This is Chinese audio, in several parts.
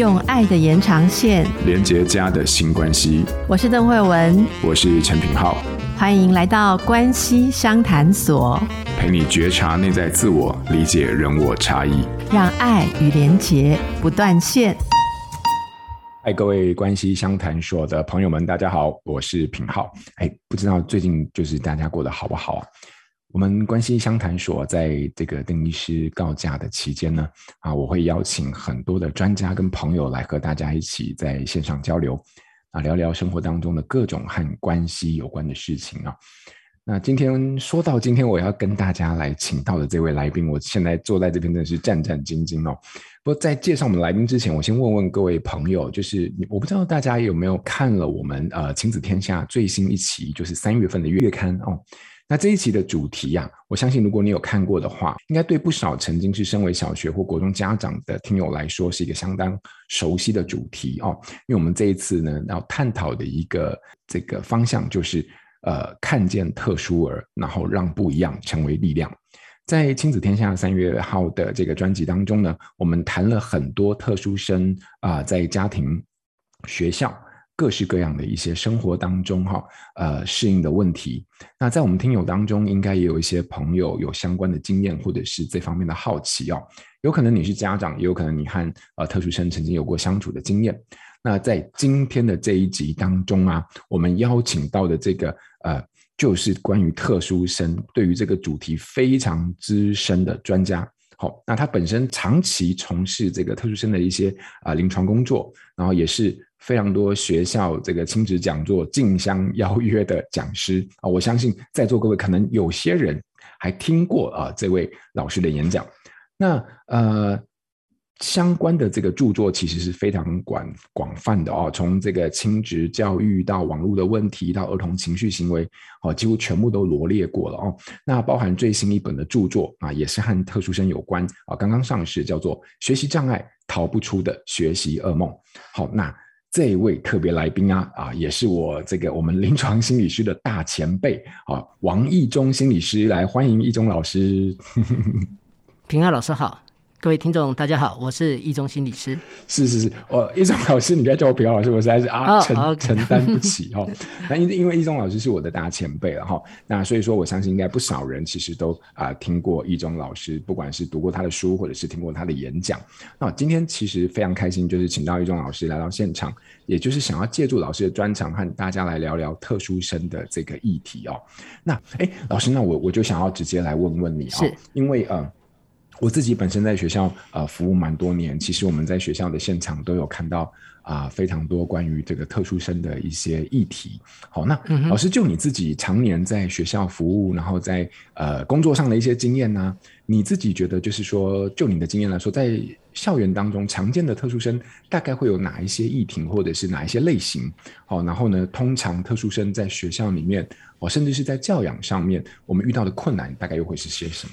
用爱的延长线连接家的新关系。我是邓慧文，我是陈品浩，欢迎来到关系商谈所，陪你觉察内在自我，理解人我差异，让爱与连结不断线。嗨，各位关系相谈所的朋友们，大家好，我是品浩。哎，不知道最近就是大家过得好不好啊？我们关系相谈所在这个邓医师告假的期间呢，啊，我会邀请很多的专家跟朋友来和大家一起在线上交流，啊，聊聊生活当中的各种和关系有关的事情啊。那今天说到今天我要跟大家来请到的这位来宾，我现在坐在这边真的是战战兢兢哦。不过在介绍我们来宾之前，我先问问各位朋友，就是我不知道大家有没有看了我们呃亲子天下最新一期，就是三月份的月刊哦。那这一期的主题呀、啊，我相信如果你有看过的话，应该对不少曾经是身为小学或国中家长的听友来说，是一个相当熟悉的主题哦。因为我们这一次呢，要探讨的一个这个方向就是，呃，看见特殊儿，然后让不一样成为力量。在亲子天下三月号的这个专辑当中呢，我们谈了很多特殊生啊、在家庭、学校。各式各样的一些生活当中，哈，呃，适应的问题。那在我们听友当中，应该也有一些朋友有相关的经验，或者是这方面的好奇哦。有可能你是家长，也有可能你和呃特殊生曾经有过相处的经验。那在今天的这一集当中啊，我们邀请到的这个呃，就是关于特殊生对于这个主题非常资深的专家。好，那他本身长期从事这个特殊生的一些啊、呃、临床工作，然后也是。非常多学校这个亲子讲座竞相邀约的讲师啊，我相信在座各位可能有些人还听过啊这位老师的演讲。那呃相关的这个著作其实是非常广广泛的哦，从这个亲职教育到网络的问题到儿童情绪行为哦，几乎全部都罗列过了哦。那包含最新一本的著作啊，也是和特殊生有关啊，刚刚上市，叫做《学习障碍逃不出的学习噩梦》。好，那。这一位特别来宾啊啊，也是我这个我们临床心理师的大前辈啊，王意中心理师来欢迎一中老师。平安老师好。各位听众，大家好，我是易中心理师。是是是，哦，易中老师，你不要叫我品皓老师，我实在是啊承、oh. 承担不起哈。那因因为易中老师是我的大前辈了哈，那所以说我相信应该不少人其实都啊、呃、听过易中老师，不管是读过他的书，或者是听过他的演讲。那今天其实非常开心，就是请到易中老师来到现场，也就是想要借助老师的专长和大家来聊聊特殊生的这个议题哦。那哎，老师，那我我就想要直接来问问你啊、哦，因为呃。我自己本身在学校呃服务蛮多年，其实我们在学校的现场都有看到啊、呃、非常多关于这个特殊生的一些议题。好，那、嗯、老师就你自己常年在学校服务，然后在呃工作上的一些经验呢、啊，你自己觉得就是说，就你的经验来说，在校园当中常见的特殊生大概会有哪一些议题，或者是哪一些类型？好，然后呢，通常特殊生在学校里面，哦，甚至是在教养上面，我们遇到的困难大概又会是些什么？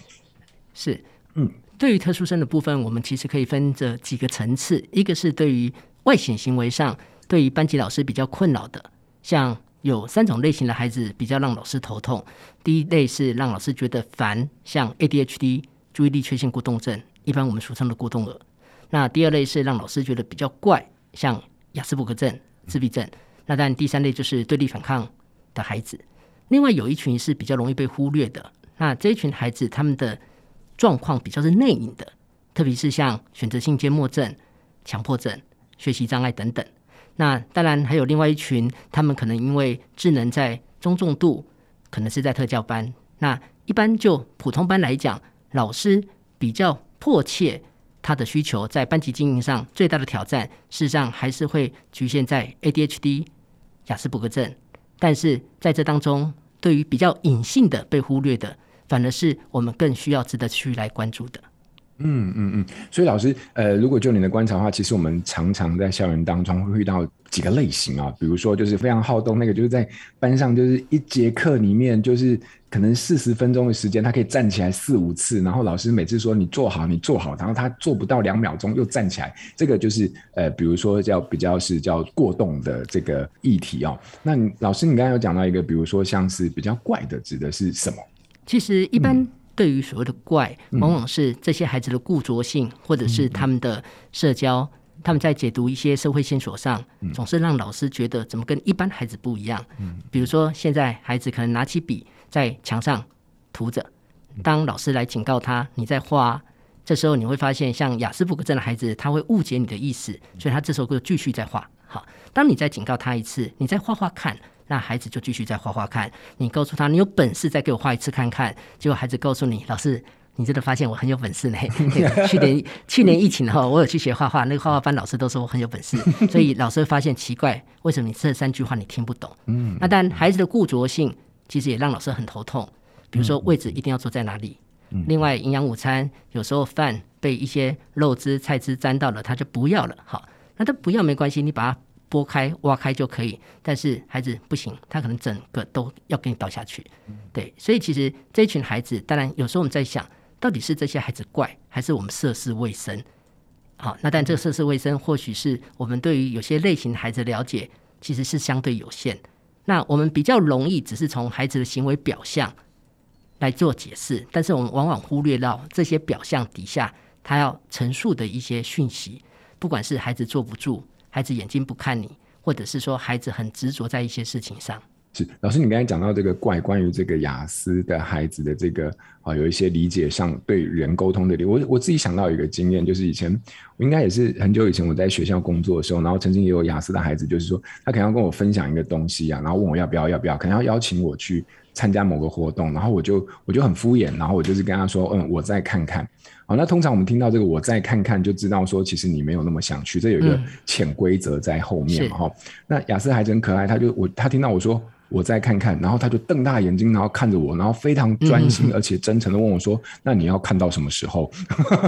是。嗯，对于特殊生的部分，我们其实可以分这几个层次。一个是对于外显行为上，对于班级老师比较困扰的，像有三种类型的孩子比较让老师头痛。第一类是让老师觉得烦，像 ADHD 注意力缺陷过动症，一般我们俗称的过动儿。那第二类是让老师觉得比较怪，像亚斯伯格症、自闭症。那但第三类就是对立反抗的孩子。另外有一群是比较容易被忽略的，那这一群孩子他们的。状况比较是内隐的，特别是像选择性缄默症、强迫症、学习障碍等等。那当然还有另外一群，他们可能因为智能在中重度，可能是在特教班。那一般就普通班来讲，老师比较迫切他的需求，在班级经营上最大的挑战，事实上还是会局限在 ADHD、雅斯伯格症。但是在这当中，对于比较隐性的被忽略的。反而是我们更需要值得去来关注的。嗯嗯嗯，所以老师，呃，如果就你的观察的话，其实我们常常在校园当中会遇到几个类型啊，比如说就是非常好动，那个就是在班上就是一节课里面就是可能四十分钟的时间，他可以站起来四五次，然后老师每次说你坐好，你坐好，然后他做不到两秒钟又站起来，这个就是呃，比如说叫比较是叫过动的这个议题哦。那老师，你刚刚有讲到一个，比如说像是比较怪的，指的是什么？其实，一般对于所谓的怪，嗯、往往是这些孩子的固着性，或者是他们的社交他们在解读一些社会线索上，总是让老师觉得怎么跟一般孩子不一样。嗯，比如说现在孩子可能拿起笔在墙上涂着，当老师来警告他你在画，这时候你会发现，像雅斯伯格症的孩子，他会误解你的意思，所以他这时候就继续在画。好，当你再警告他一次，你再画画看，那孩子就继续再画画看。你告诉他你有本事再给我画一次看看，结果孩子告诉你老师。你真的发现我很有本事呢？去年去年疫情后，我有去学画画，那个画画班老师都说我很有本事，所以老师会发现奇怪，为什么你这三句话你听不懂？嗯，那但孩子的固着性其实也让老师很头痛。比如说位置一定要坐在哪里？另外营养午餐有时候饭被一些肉汁菜汁沾到了，他就不要了。好，那他不要没关系，你把它拨开挖开就可以。但是孩子不行，他可能整个都要给你倒下去。对，所以其实这群孩子，当然有时候我们在想。到底是这些孩子怪，还是我们涉世未深？好，那但这个涉世未深，或许是我们对于有些类型的孩子了解，其实是相对有限。那我们比较容易只是从孩子的行为表象来做解释，但是我们往往忽略到这些表象底下，他要陈述的一些讯息，不管是孩子坐不住，孩子眼睛不看你，或者是说孩子很执着在一些事情上。是老师，你刚才讲到这个怪，关于这个雅思的孩子的这个啊，有一些理解上对人沟通的理，我我自己想到一个经验，就是以前我应该也是很久以前我在学校工作的时候，然后曾经也有雅思的孩子，就是说他可能要跟我分享一个东西啊，然后问我要不要要不要，可能要邀请我去参加某个活动，然后我就我就很敷衍，然后我就是跟他说，嗯，我再看看。好，那通常我们听到这个，我再看看就知道说，其实你没有那么想去，这有一个潜规则在后面哈。那亚斯的孩子很可爱，他就我他听到我说。我再看看，然后他就瞪大眼睛，然后看着我，然后非常专心而且真诚的问我说：“嗯、那你要看到什么时候？”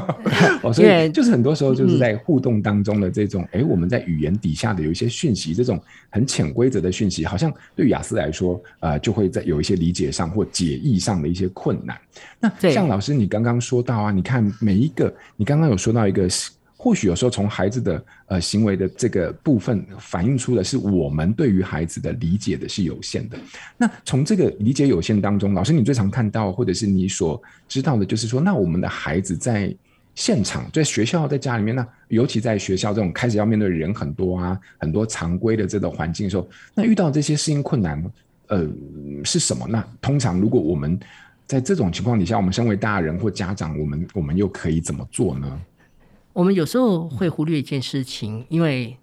哦，所以就是很多时候就是在互动当中的这种，哎、嗯，我们在语言底下的有一些讯息，这种很潜规则的讯息，好像对雅思来说，呃，就会在有一些理解上或解译上的一些困难。那像老师你刚刚说到啊，你看每一个，你刚刚有说到一个。或许有时候从孩子的呃行为的这个部分反映出的是我们对于孩子的理解的是有限的。那从这个理解有限当中，老师你最常看到或者是你所知道的，就是说，那我们的孩子在现场、在学校、在家里面，那尤其在学校这种开始要面对人很多啊、很多常规的这个环境的时候，那遇到这些适应困难，呃，是什么？那通常如果我们在这种情况底下，我们身为大人或家长，我们我们又可以怎么做呢？我们有时候会忽略一件事情，因为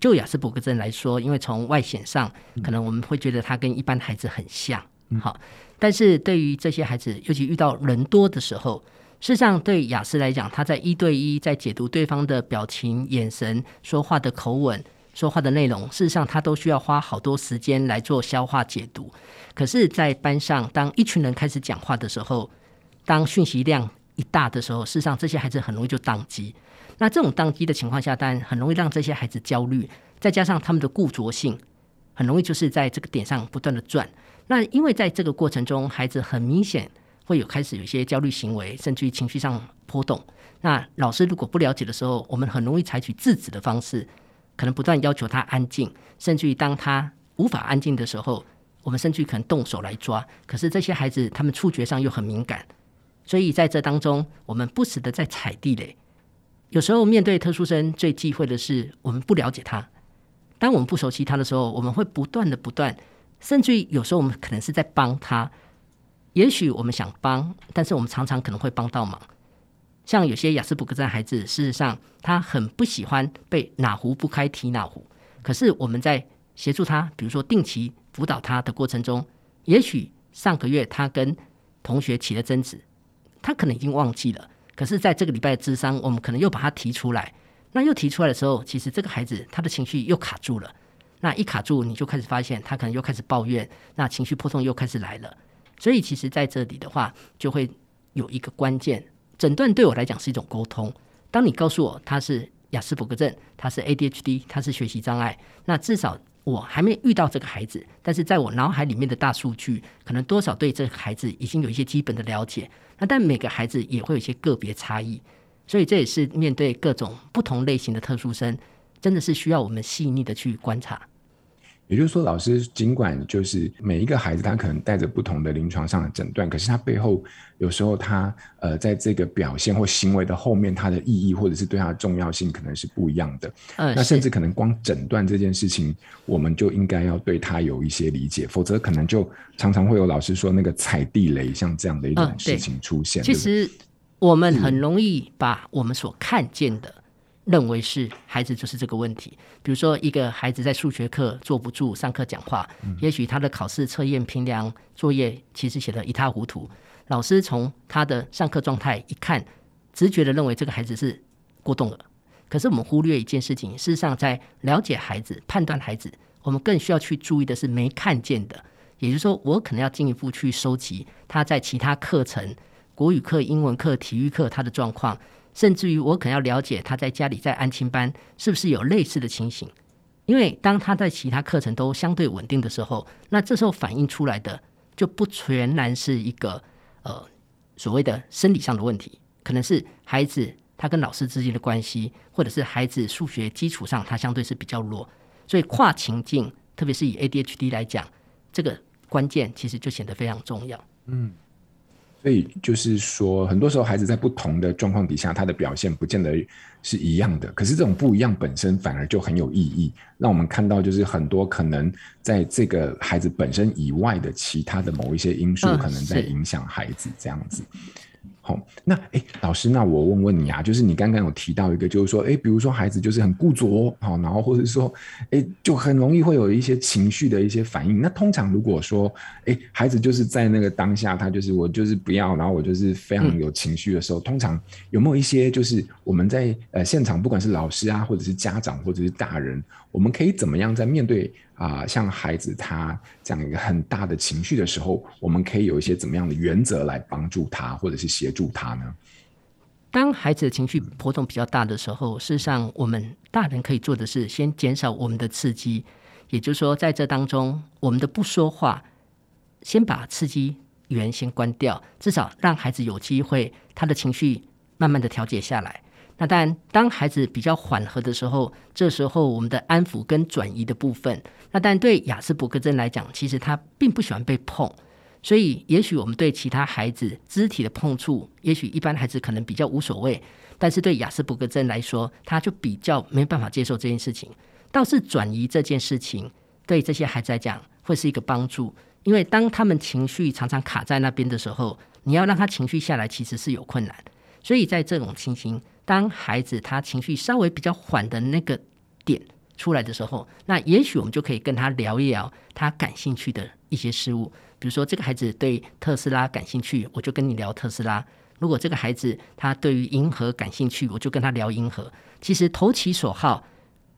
就雅斯伯格症来说，因为从外显上，可能我们会觉得他跟一般孩子很像，好，但是对于这些孩子，尤其遇到人多的时候，事实上对雅思来讲，他在一对一在解读对方的表情、眼神、说话的口吻、说话的内容，事实上他都需要花好多时间来做消化解读。可是，在班上，当一群人开始讲话的时候，当讯息量一大的时候，事实上这些孩子很容易就宕机。那这种当机的情况下，当然很容易让这些孩子焦虑，再加上他们的固着性，很容易就是在这个点上不断的转。那因为在这个过程中，孩子很明显会有开始有一些焦虑行为，甚至于情绪上波动。那老师如果不了解的时候，我们很容易采取制止的方式，可能不断要求他安静，甚至于当他无法安静的时候，我们甚至于可能动手来抓。可是这些孩子他们触觉上又很敏感。所以在这当中，我们不时的在踩地雷。有时候面对特殊生，最忌讳的是我们不了解他。当我们不熟悉他的时候，我们会不断的不断，甚至于有时候我们可能是在帮他。也许我们想帮，但是我们常常可能会帮到忙。像有些雅思伯格症孩子，事实上他很不喜欢被哪壶不开提哪壶。可是我们在协助他，比如说定期辅导他的过程中，也许上个月他跟同学起了争执。他可能已经忘记了，可是在这个礼拜的智商，我们可能又把它提出来。那又提出来的时候，其实这个孩子他的情绪又卡住了。那一卡住，你就开始发现他可能又开始抱怨，那情绪波动又开始来了。所以，其实在这里的话，就会有一个关键诊断，对我来讲是一种沟通。当你告诉我他是雅斯伯格症，他是 ADHD，他是学习障碍，那至少。我还没遇到这个孩子，但是在我脑海里面的大数据，可能多少对这个孩子已经有一些基本的了解。那但每个孩子也会有一些个别差异，所以这也是面对各种不同类型的特殊生，真的是需要我们细腻的去观察。也就是说，老师尽管就是每一个孩子他可能带着不同的临床上的诊断，可是他背后有时候他呃在这个表现或行为的后面，他的意义或者是对他的重要性可能是不一样的。嗯，那甚至可能光诊断这件事情，我们就应该要对他有一些理解，否则可能就常常会有老师说那个踩地雷，像这样的一种事情出现。嗯、其实我们很容易把我们所看见的。认为是孩子就是这个问题，比如说一个孩子在数学课坐不住，上课讲话，嗯、也许他的考试测验评量作业其实写得一塌糊涂，老师从他的上课状态一看，直觉的认为这个孩子是过动了。可是我们忽略一件事情，事实上在了解孩子、判断孩子，我们更需要去注意的是没看见的，也就是说，我可能要进一步去收集他在其他课程，国语课、英文课、体育课他的状况。甚至于，我可能要了解他在家里在安亲班是不是有类似的情形，因为当他在其他课程都相对稳定的时候，那这时候反映出来的就不全然是一个呃所谓的生理上的问题，可能是孩子他跟老师之间的关系，或者是孩子数学基础上他相对是比较弱，所以跨情境，特别是以 ADHD 来讲，这个关键其实就显得非常重要。嗯。所以就是说，很多时候孩子在不同的状况底下，他的表现不见得是一样的。可是这种不一样本身反而就很有意义，让我们看到就是很多可能在这个孩子本身以外的其他的某一些因素，可能在影响孩子这样子。好，那哎，老师，那我问问你啊，就是你刚刚有提到一个，就是说，哎，比如说孩子就是很固着，好，然后或者说，哎，就很容易会有一些情绪的一些反应。那通常如果说，哎，孩子就是在那个当下，他就是我就是不要，然后我就是非常有情绪的时候，嗯、通常有没有一些就是我们在呃现场，不管是老师啊，或者是家长，或者是大人，我们可以怎么样在面对？啊、像孩子他这样一个很大的情绪的时候，我们可以有一些怎么样的原则来帮助他，或者是协助他呢？当孩子的情绪波动比较大的时候，事实上我们大人可以做的是先减少我们的刺激，也就是说，在这当中，我们的不说话，先把刺激源先关掉，至少让孩子有机会他的情绪慢慢的调节下来。那当然，当孩子比较缓和的时候，这时候我们的安抚跟转移的部分，那但对亚斯伯格症来讲，其实他并不喜欢被碰，所以也许我们对其他孩子肢体的碰触，也许一般孩子可能比较无所谓，但是对亚斯伯格症来说，他就比较没办法接受这件事情。倒是转移这件事情，对这些孩子来讲会是一个帮助，因为当他们情绪常常卡在那边的时候，你要让他情绪下来，其实是有困难。所以在这种情形，当孩子他情绪稍微比较缓的那个点出来的时候，那也许我们就可以跟他聊一聊他感兴趣的一些事物。比如说，这个孩子对特斯拉感兴趣，我就跟你聊特斯拉；如果这个孩子他对于银河感兴趣，我就跟他聊银河。其实投其所好，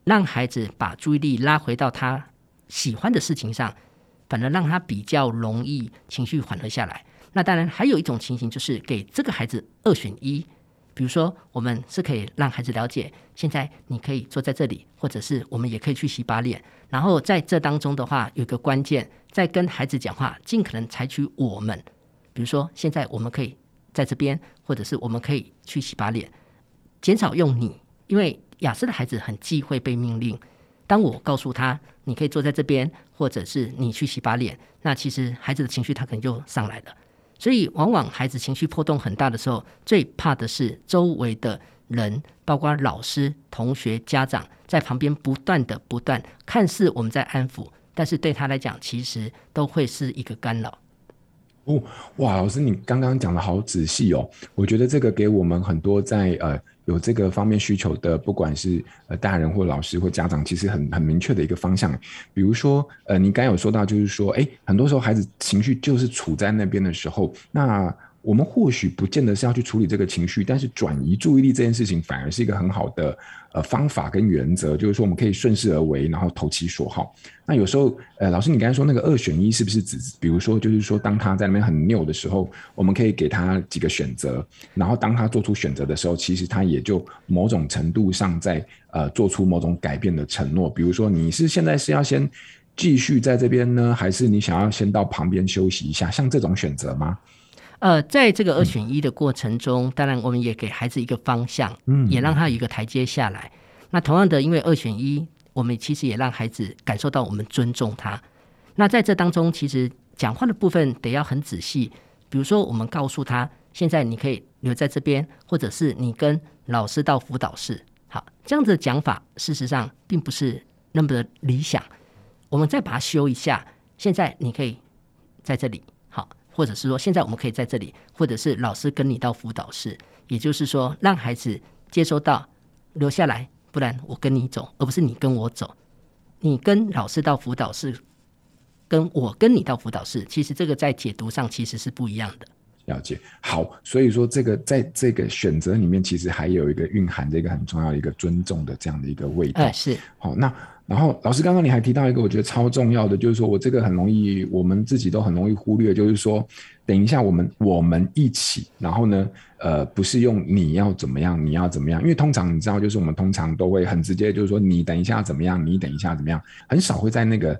让孩子把注意力拉回到他喜欢的事情上，反而让他比较容易情绪缓和下来。那当然，还有一种情形就是给这个孩子二选一。比如说，我们是可以让孩子了解，现在你可以坐在这里，或者是我们也可以去洗把脸。然后在这当中的话，有个关键，在跟孩子讲话，尽可能采取我们。比如说，现在我们可以在这边，或者是我们可以去洗把脸，减少用你，因为雅思的孩子很忌讳被命令。当我告诉他你可以坐在这边，或者是你去洗把脸，那其实孩子的情绪他可能就上来了。所以，往往孩子情绪波动很大的时候，最怕的是周围的人，包括老师、同学、家长，在旁边不断的、不断，看似我们在安抚，但是对他来讲，其实都会是一个干扰。哦，哇，老师，你刚刚讲的好仔细哦，我觉得这个给我们很多在呃。有这个方面需求的，不管是呃大人或老师或家长，其实很很明确的一个方向。比如说，呃，你刚有说到，就是说，哎，很多时候孩子情绪就是处在那边的时候，那。我们或许不见得是要去处理这个情绪，但是转移注意力这件事情反而是一个很好的呃方法跟原则，就是说我们可以顺势而为，然后投其所好。那有时候呃，老师你刚才说那个二选一是不是指，比如说就是说当他在那边很拗的时候，我们可以给他几个选择，然后当他做出选择的时候，其实他也就某种程度上在呃做出某种改变的承诺。比如说你是现在是要先继续在这边呢，还是你想要先到旁边休息一下？像这种选择吗？呃，在这个二选一的过程中，嗯、当然我们也给孩子一个方向，嗯，也让他有一个台阶下来。那同样的，因为二选一我们其实也让孩子感受到我们尊重他。那在这当中，其实讲话的部分得要很仔细。比如说，我们告诉他，现在你可以留在这边，或者是你跟老师到辅导室。好，这样子的讲法，事实上并不是那么的理想。我们再把它修一下，现在你可以在这里，好，或者是说，现在我们可以在这里，或者是老师跟你到辅导室。也就是说，让孩子接收到留下来，不然我跟你走，而不是你跟我走。你跟老师到辅导室，跟我跟你到辅导室，其实这个在解读上其实是不一样的。了解，好，所以说这个在这个选择里面，其实还有一个蕴含着一个很重要的一个尊重的这样的一个味道。哎，是。好，那然后老师刚刚你还提到一个我觉得超重要的，就是说我这个很容易，我们自己都很容易忽略，就是说，等一下我们我们一起，然后呢，呃，不是用你要怎么样，你要怎么样，因为通常你知道，就是我们通常都会很直接，就是说你等一下怎么样，你等一下怎么样，很少会在那个。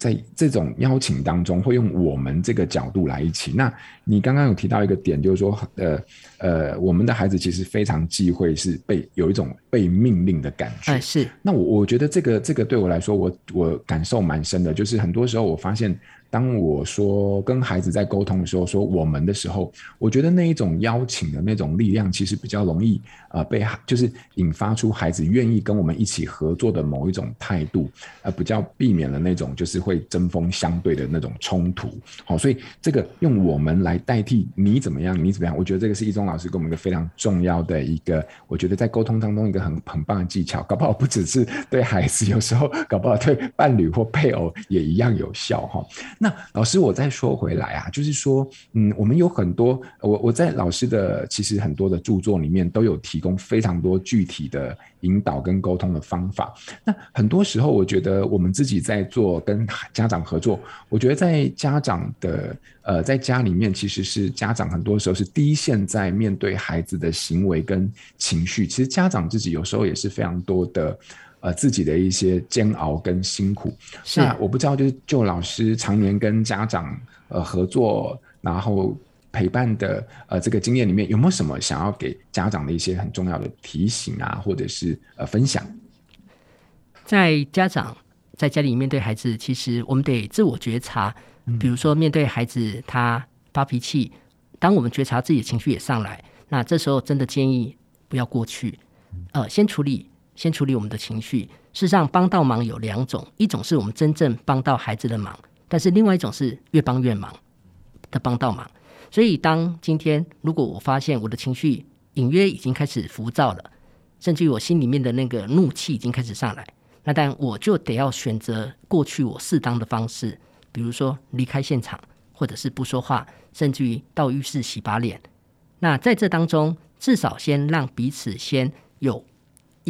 在这种邀请当中，会用我们这个角度来一起。那你刚刚有提到一个点，就是说，呃呃，我们的孩子其实非常忌讳是被有一种被命令的感觉。是。那我我觉得这个这个对我来说，我我感受蛮深的，就是很多时候我发现。当我说跟孩子在沟通的时候，说我们的时候，我觉得那一种邀请的那种力量，其实比较容易呃被就是引发出孩子愿意跟我们一起合作的某一种态度，呃，比较避免了那种就是会针锋相对的那种冲突。好，所以这个用我们来代替你怎么样，你怎么样，我觉得这个是一中老师给我们一个非常重要的一个，我觉得在沟通当中一个很很棒的技巧，搞不好不只是对孩子，有时候搞不好对伴侣或配偶也一样有效哈。那老师，我再说回来啊，就是说，嗯，我们有很多，我我在老师的其实很多的著作里面都有提供非常多具体的引导跟沟通的方法。那很多时候，我觉得我们自己在做跟家长合作，我觉得在家长的呃，在家里面，其实是家长很多时候是第一线在面对孩子的行为跟情绪，其实家长自己有时候也是非常多的。呃，自己的一些煎熬跟辛苦，是那我不知道，就是就老师常年跟家长呃合作，然后陪伴的呃这个经验里面，有没有什么想要给家长的一些很重要的提醒啊，或者是呃分享？在家长在家里面对孩子，其实我们得自我觉察。比如说，面对孩子他发脾气，当我们觉察自己的情绪也上来，那这时候真的建议不要过去，呃，先处理。先处理我们的情绪。事实上，帮到忙有两种，一种是我们真正帮到孩子的忙，但是另外一种是越帮越忙的帮到忙。所以，当今天如果我发现我的情绪隐约已经开始浮躁了，甚至于我心里面的那个怒气已经开始上来，那但我就得要选择过去我适当的方式，比如说离开现场，或者是不说话，甚至于到浴室洗把脸。那在这当中，至少先让彼此先有。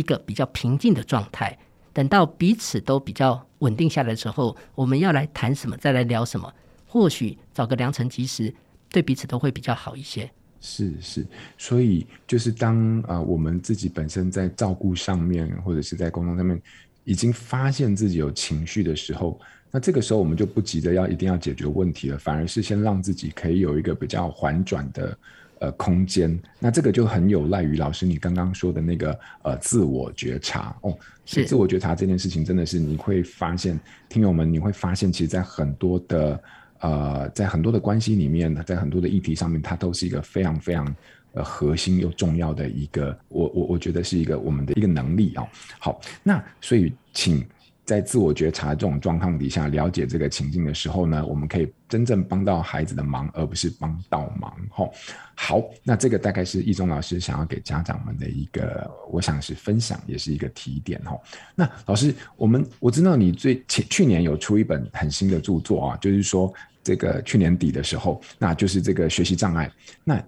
一个比较平静的状态，等到彼此都比较稳定下来的时候，我们要来谈什么，再来聊什么，或许找个良辰吉时，对彼此都会比较好一些。是是，所以就是当啊、我们自己本身在照顾上面，或者是在沟通上面，已经发现自己有情绪的时候，那这个时候我们就不急着要一定要解决问题了，反而是先让自己可以有一个比较缓转的。呃，空间，那这个就很有赖于老师你刚刚说的那个呃自我觉察哦，是自我觉察这件事情真的是你会发现，听友们你会发现，其实，在很多的呃，在很多的关系里面，在很多的议题上面，它都是一个非常非常呃核心又重要的一个，我我我觉得是一个我们的一个能力哦。好，那所以请。在自我觉察这种状况底下，了解这个情境的时候呢，我们可以真正帮到孩子的忙，而不是帮倒忙。吼，好，那这个大概是易中老师想要给家长们的一个，我想是分享，也是一个提点。吼，那老师，我们我知道你最前去年有出一本很新的著作啊，就是说这个去年底的时候，那就是这个学习障碍。那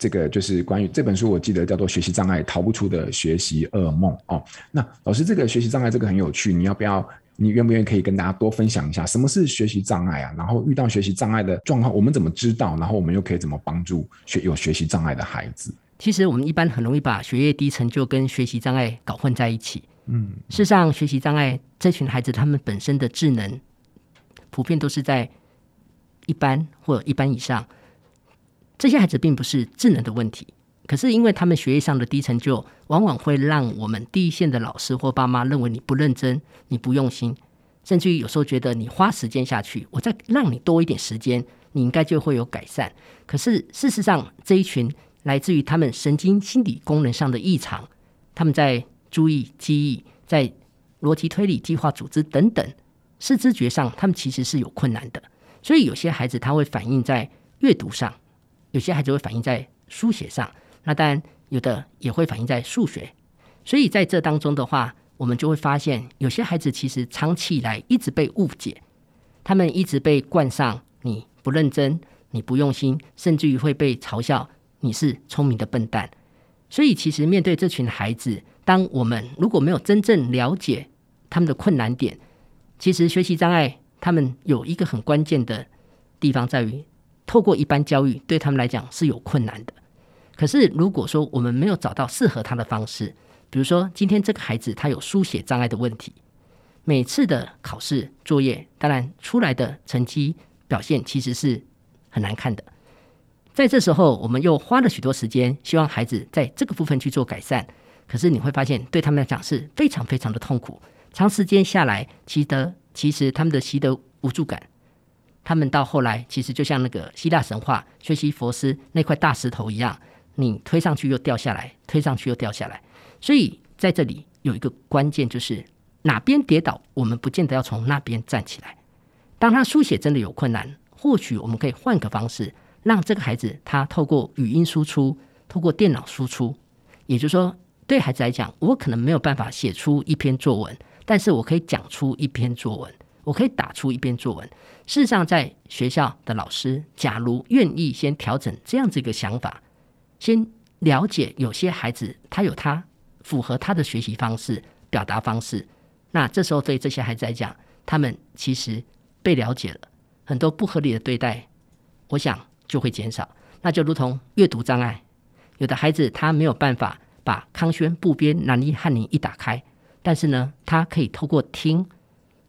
这个就是关于这本书，我记得叫做《学习障碍逃不出的学习噩梦》哦。那老师，这个学习障碍这个很有趣，你要不要？你愿不愿意可以跟大家多分享一下，什么是学习障碍啊？然后遇到学习障碍的状况，我们怎么知道？然后我们又可以怎么帮助学有学习障碍的孩子？其实我们一般很容易把学业低成就跟学习障碍搞混在一起。嗯，事实上，学习障碍这群孩子他们本身的智能普遍都是在一般或一般以上。这些孩子并不是智能的问题，可是因为他们学业上的低成就，往往会让我们第一线的老师或爸妈认为你不认真，你不用心，甚至于有时候觉得你花时间下去，我再让你多一点时间，你应该就会有改善。可是事实上，这一群来自于他们神经心理功能上的异常，他们在注意、记忆、在逻辑推理、计划、组织等等，视知觉上，他们其实是有困难的。所以有些孩子他会反映在阅读上，有些孩子会反映在书写上，那当然有的也会反映在数学。所以在这当中的话，我们就会发现，有些孩子其实长期以来一直被误解，他们一直被冠上你不认真、你不用心，甚至于会被嘲笑你是聪明的笨蛋。所以其实面对这群孩子，当我们如果没有真正了解他们的困难点，其实学习障碍。他们有一个很关键的地方在于，透过一般教育对他们来讲是有困难的。可是如果说我们没有找到适合他的方式，比如说今天这个孩子他有书写障碍的问题，每次的考试作业，当然出来的成绩表现其实是很难看的。在这时候，我们又花了许多时间，希望孩子在这个部分去做改善。可是你会发现，对他们来讲是非常非常的痛苦，长时间下来，其得。其实他们的习得无助感，他们到后来其实就像那个希腊神话学习佛斯那块大石头一样，你推上去又掉下来，推上去又掉下来。所以在这里有一个关键，就是哪边跌倒，我们不见得要从那边站起来。当他书写真的有困难，或许我们可以换个方式，让这个孩子他透过语音输出，透过电脑输出。也就是说，对孩子来讲，我可能没有办法写出一篇作文。但是我可以讲出一篇作文，我可以打出一篇作文。事实上，在学校的老师，假如愿意先调整这样子一个想法，先了解有些孩子他有他符合他的学习方式、表达方式，那这时候对这些孩子来讲，他们其实被了解了，很多不合理的对待，我想就会减少。那就如同阅读障碍，有的孩子他没有办法把康轩、部编、南一、翰林一打开。但是呢，他可以透过听、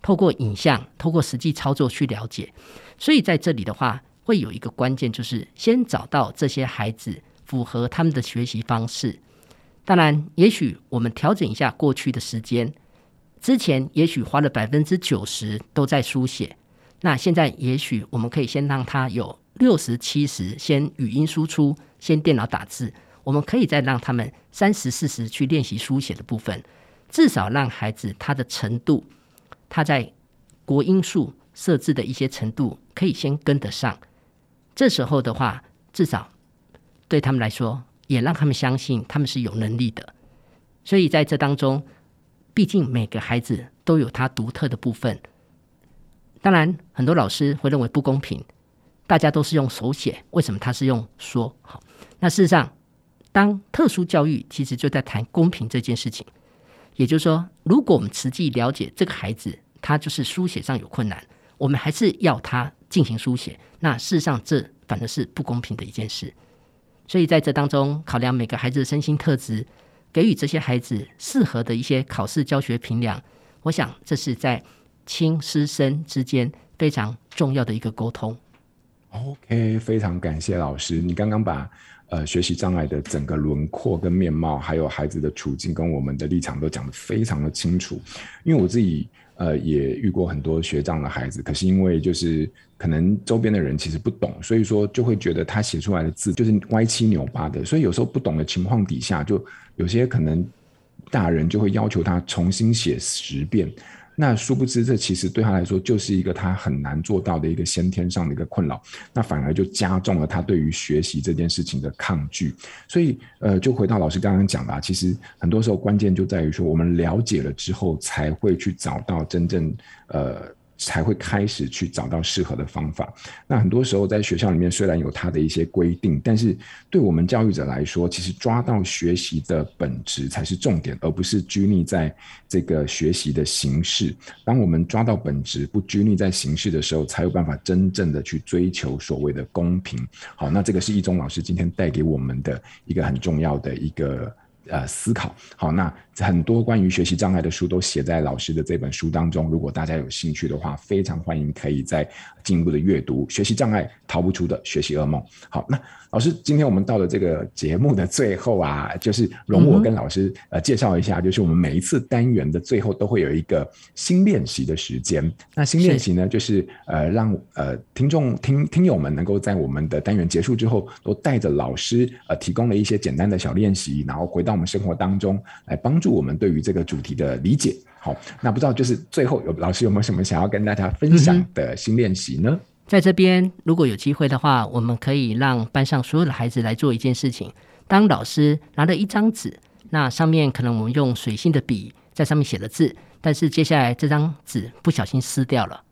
透过影像、透过实际操作去了解。所以在这里的话，会有一个关键，就是先找到这些孩子符合他们的学习方式。当然，也许我们调整一下过去的时间，之前也许花了百分之九十都在书写，那现在也许我们可以先让他有六十七十先语音输出，先电脑打字，我们可以再让他们三十四十去练习书写的部分。至少让孩子他的程度，他在国音数设置的一些程度可以先跟得上。这时候的话，至少对他们来说，也让他们相信他们是有能力的。所以在这当中，毕竟每个孩子都有他独特的部分。当然，很多老师会认为不公平，大家都是用手写，为什么他是用说？好，那事实上，当特殊教育其实就在谈公平这件事情。也就是说，如果我们实际了解这个孩子，他就是书写上有困难，我们还是要他进行书写。那事实上，这反而是不公平的一件事。所以在这当中，考量每个孩子的身心特质，给予这些孩子适合的一些考试教学评量，我想这是在亲师生之间非常重要的一个沟通。OK，非常感谢老师，你刚刚把。呃，学习障碍的整个轮廓跟面貌，还有孩子的处境跟我们的立场都讲得非常的清楚。因为我自己呃也遇过很多学障的孩子，可是因为就是可能周边的人其实不懂，所以说就会觉得他写出来的字就是歪七扭八的，所以有时候不懂的情况底下，就有些可能大人就会要求他重新写十遍。那殊不知，这其实对他来说就是一个他很难做到的一个先天上的一个困扰，那反而就加重了他对于学习这件事情的抗拒。所以，呃，就回到老师刚刚讲的，其实很多时候关键就在于说，我们了解了之后，才会去找到真正呃。才会开始去找到适合的方法。那很多时候在学校里面虽然有它的一些规定，但是对我们教育者来说，其实抓到学习的本质才是重点，而不是拘泥在这个学习的形式。当我们抓到本质，不拘泥在形式的时候，才有办法真正的去追求所谓的公平。好，那这个是易中老师今天带给我们的一个很重要的一个。呃思考。好，那很多关于学习障碍的书都写在老师的这本书当中。如果大家有兴趣的话，非常欢迎可以再进一步的阅读《学习障碍逃不出的学习噩梦》。好，那老师，今天我们到了这个节目的最后啊，就是容我跟老师呃介绍一下，就是我们每一次单元的最后都会有一个新练习的时间。那新练习呢，就是呃让呃听众听听友们能够在我们的单元结束之后，都带着老师呃提供了一些简单的小练习，然后回到生活当中来帮助我们对于这个主题的理解。好，那不知道就是最后有老师有没有什么想要跟大家分享的新练习呢？在这边，如果有机会的话，我们可以让班上所有的孩子来做一件事情。当老师拿了一张纸，那上面可能我们用水性的笔在上面写了字，但是接下来这张纸不小心撕掉了。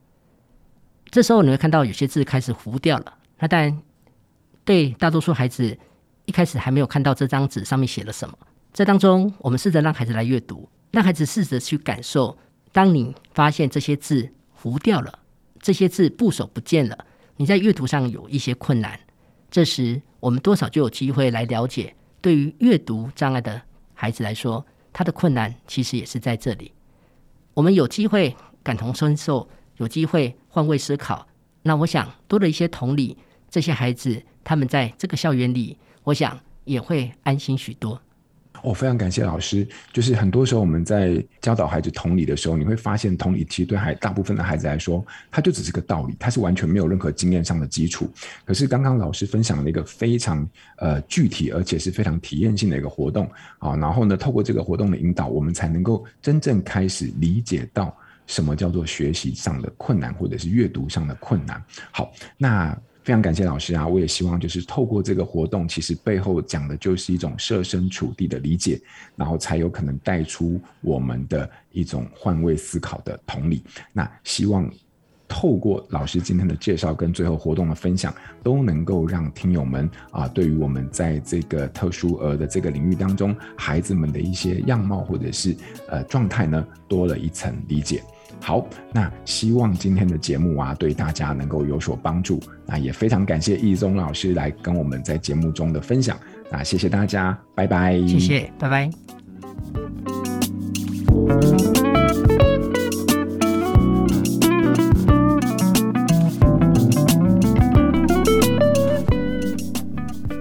这时候你会看到有些字开始糊掉了。那但对大多数孩子一开始还没有看到这张纸上面写了什么。这当中，我们试着让孩子来阅读，让孩子试着去感受。当你发现这些字糊掉了。这些字部首不见了，你在阅读上有一些困难。这时，我们多少就有机会来了解，对于阅读障碍的孩子来说，他的困难其实也是在这里。我们有机会感同身受，有机会换位思考。那我想多了一些同理，这些孩子他们在这个校园里，我想也会安心许多。我、哦、非常感谢老师。就是很多时候我们在教导孩子同理的时候，你会发现同理其实对孩大部分的孩子来说，它就只是个道理，它是完全没有任何经验上的基础。可是刚刚老师分享了一个非常呃具体而且是非常体验性的一个活动啊，然后呢，透过这个活动的引导，我们才能够真正开始理解到什么叫做学习上的困难，或者是阅读上的困难。好，那。非常感谢老师啊！我也希望就是透过这个活动，其实背后讲的就是一种设身处地的理解，然后才有可能带出我们的一种换位思考的同理。那希望透过老师今天的介绍跟最后活动的分享，都能够让听友们啊，对于我们在这个特殊儿的这个领域当中，孩子们的一些样貌或者是呃状态呢，多了一层理解。好，那希望今天的节目啊，对大家能够有所帮助。那也非常感谢易宗老师来跟我们在节目中的分享。那谢谢大家，拜拜。谢谢，拜拜。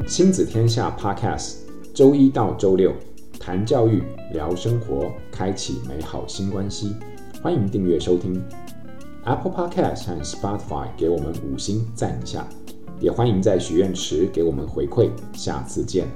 亲子天下 Podcast，周一到周六谈教育、聊生活，开启美好新关系。欢迎订阅收听 Apple Podcast 和 Spotify，给我们五星赞一下，也欢迎在许愿池给我们回馈。下次见。